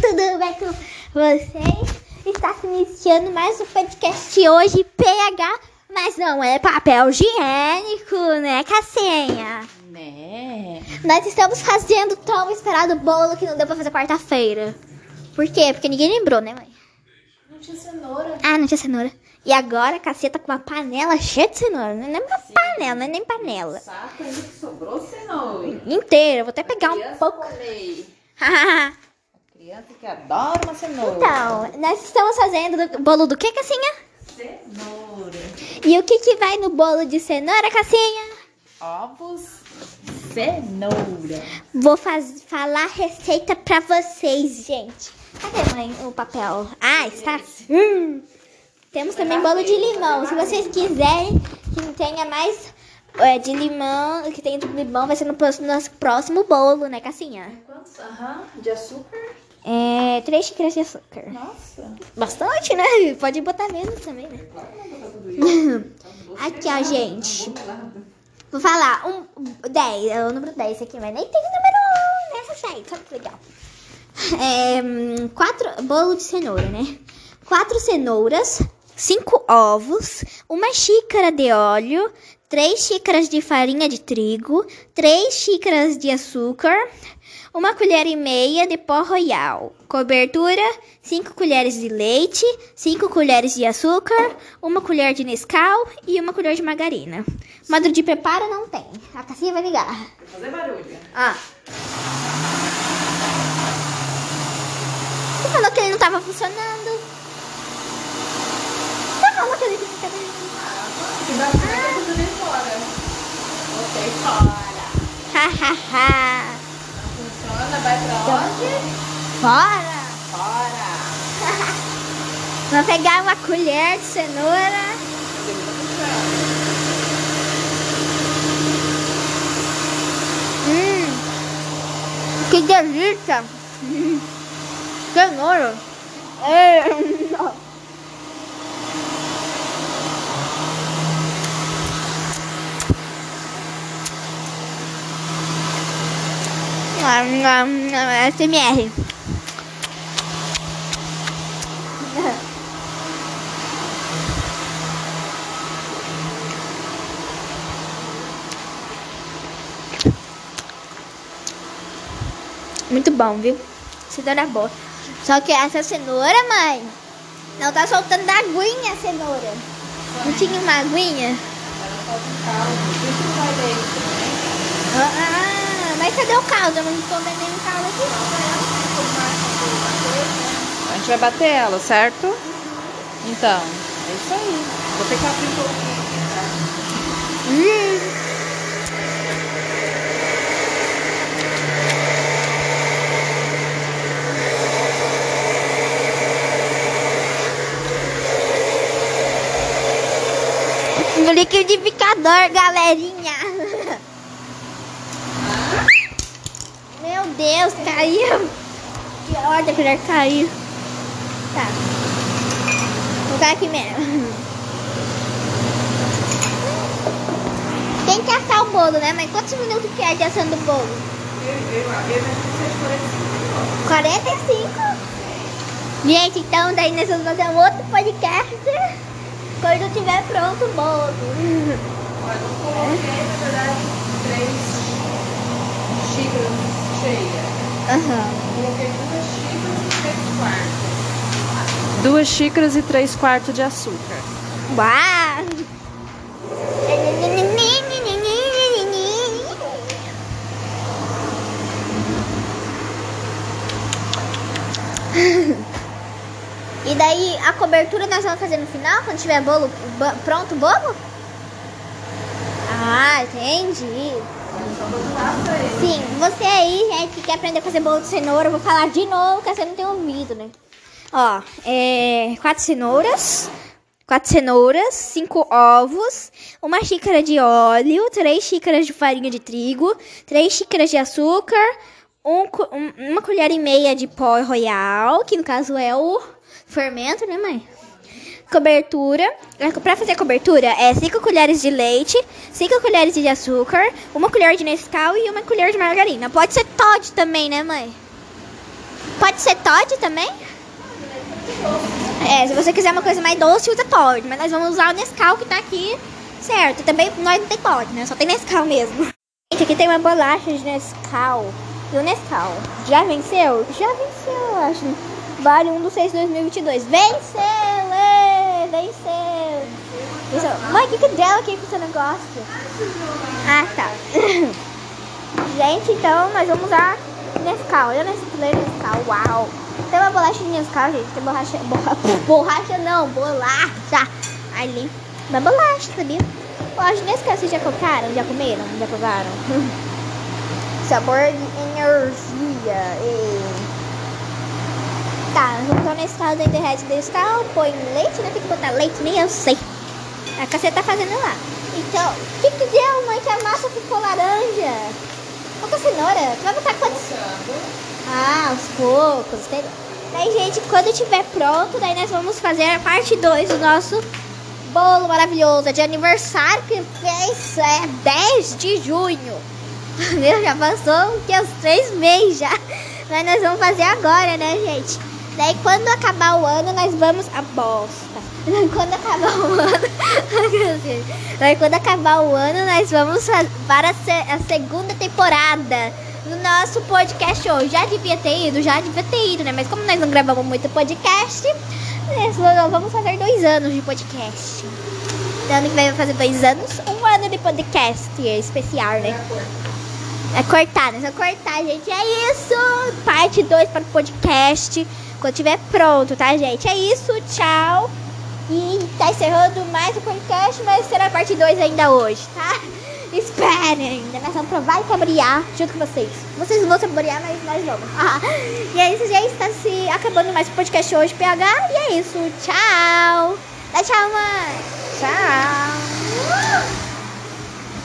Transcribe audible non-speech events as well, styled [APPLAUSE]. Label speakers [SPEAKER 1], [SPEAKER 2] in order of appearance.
[SPEAKER 1] tudo bem com vocês? Está se iniciando mais um podcast hoje, PH, mas não é papel higiênico, né, Cassenha?
[SPEAKER 2] Né?
[SPEAKER 1] Nós estamos fazendo o tão esperado bolo que não deu pra fazer quarta-feira. Por quê? Porque ninguém lembrou, né, mãe?
[SPEAKER 2] Não tinha cenoura.
[SPEAKER 1] Ah, não tinha cenoura. E agora a Cassia tá com uma panela cheia de cenoura. Não é nem uma panela, não é nem panela.
[SPEAKER 2] Saco ainda que sobrou cenoura.
[SPEAKER 1] Inteira, vou até pegar um pouco.
[SPEAKER 2] comer. [LAUGHS] Criança que adora uma cenoura.
[SPEAKER 1] então, nós estamos fazendo do- bolo do que, Cassinha?
[SPEAKER 2] Cenoura.
[SPEAKER 1] E o que que vai no bolo de cenoura, Cassinha?
[SPEAKER 2] Ovos. Cenoura.
[SPEAKER 1] Vou faz, falar a receita pra vocês, gente. Cadê, mãe, o papel? Ah, está. Hum. Temos também bolo de limão. Se vocês quiserem que tenha mais é, de limão, que tenha de limão, vai ser no nosso próximo bolo, né, Cassinha?
[SPEAKER 2] Aham. De açúcar?
[SPEAKER 1] É, três xícaras de açúcar.
[SPEAKER 2] Nossa.
[SPEAKER 1] Bastante, né? Pode botar menos também, né? [LAUGHS] Aqui, ó, gente. Vou falar. Um, 10. É o número 10 aqui, mas nem tem número nessa site. Sabe que legal? É, quatro, bolo de cenoura, né? Quatro cenouras, cinco ovos, uma xícara de óleo, três xícaras de farinha de trigo, três xícaras de açúcar, uma colher e meia de pó royal. Cobertura, 5 colheres de leite, 5 colheres de açúcar, uma colher de Nescau e uma colher de margarina. Modo de preparo não tem. A Cassinha vai ligar.
[SPEAKER 2] Vou fazer barulho.
[SPEAKER 1] Ah. Você falou que ele não tava funcionando. Você falou que ele não tava funcionando.
[SPEAKER 2] Que dá pra tudo fora. Botei fora.
[SPEAKER 1] Hahaha.
[SPEAKER 2] Não funciona, vai pra onde?
[SPEAKER 1] Fora.
[SPEAKER 2] Fora. [LAUGHS]
[SPEAKER 1] Vou pegar uma colher de cenoura. Hum. Que delícia. [LAUGHS] Cenoura. É. [LAUGHS] SMR. Muito bom, viu? Cenoura boa. Só que essa cenoura, mãe, não tá soltando da aguinha a cenoura. Não tinha uma aguinha?
[SPEAKER 2] Um né?
[SPEAKER 1] Ah, mas cadê o caldo? Eu não tô vendo nenhum caldo aqui.
[SPEAKER 2] A gente vai bater ela, certo? Então, é isso aí. Vou ter que abrir um pouquinho.
[SPEAKER 1] Hum. No liquidificador, galerinha. Meu Deus, caiu. Que ordem, a colher caiu. Tá. Vou colocar aqui mesmo. Tem que assar o bolo, né? Mas quantos minutos que é de assando o bolo?
[SPEAKER 2] Eu, eu, eu,
[SPEAKER 1] 45? Gente, então daí nós vamos fazer um outro podcast quando tiver pronto o bolo.
[SPEAKER 2] Olha, eu coloquei, na verdade, três xícaras Coloquei duas xícaras e três quartos. Duas xícaras e três quartos de açúcar.
[SPEAKER 1] Uau! E daí a cobertura nós vamos fazer no final, quando tiver bolo bo- pronto o bolo? Ah, entendi. Sim, você aí, gente, que quer aprender a fazer bolo de cenoura, eu vou falar de novo, que você não tem ouvido, né? Ó, é, quatro cenouras, quatro cenouras, cinco ovos, uma xícara de óleo, três xícaras de farinha de trigo, três xícaras de açúcar, um um- uma colher e meia de pó royal, que no caso é o fermento, né, mãe? Cobertura. Pra fazer cobertura é 5 colheres de leite, 5 colheres de açúcar, uma colher de Nescau e uma colher de margarina. Pode ser Todd também, né, mãe? Pode ser Todd também? É, se você quiser uma coisa mais doce, usa Todd. Mas nós vamos usar o Nescau que tá aqui, certo? Também nós não tem Todd, né? Só tem Nescau mesmo. [LAUGHS] Gente, aqui tem uma bolacha de Nescau. E o Nescau. Já venceu? Já venceu, eu acho. Vale 1 do 6 de 2022. Venceu! Ê, venceu! venceu. Mãe, o que, que deu aqui com o seu negócio? Ah, tá. [LAUGHS] Gente, então nós vamos usar Nescau. Olha nesse plano Nescau. Uau! Tem uma bolacha de Nescau, gente. Tem borracha. [LAUGHS] Borra, borracha não, bolacha. Ali. Uma bolacha, sabia? Bolacha de Nescau, vocês já compraram? Já comeram? Já provaram? [LAUGHS] Sabor de energia. E... Tá, botar nesse caldo aí, derrete desse tal, põe leite, né? Tem que botar leite, nem eu sei. A caceta tá fazendo lá. Então, o que que deu, mãe? Que a massa ficou laranja. Qual cenoura? Tu vai botar quantos? Ah, aos poucos. Daí, gente, quando estiver pronto, daí nós vamos fazer a parte 2 do nosso bolo maravilhoso de aniversário que fez é 10 de junho. [LAUGHS] Meu, já passou que uns três meses já. Mas nós vamos fazer agora, né, gente? Daí quando acabar o ano, nós vamos. A bosta. Quando acabar o ano. [LAUGHS] Daí quando acabar o ano, nós vamos para a segunda temporada do nosso podcast hoje. Já devia ter ido, já devia ter ido, né? Mas como nós não gravamos muito podcast, vamos fazer dois anos de podcast. Ano que vai fazer dois anos, um ano de podcast especial, né? É cortar, né? Só cortar, gente. É isso. Parte 2 para o podcast. Quando estiver pronto, tá, gente? É isso. Tchau. E tá encerrando mais o podcast, mas será parte 2 ainda hoje, tá? [LAUGHS] Esperem ainda. Nós vamos provar e cabriar junto com vocês. Vocês vão saborear, mas nós vamos. [LAUGHS] E é isso, gente. Está se acabando mais o podcast hoje, PH. E é isso. Tchau. Dá tchau, mãe.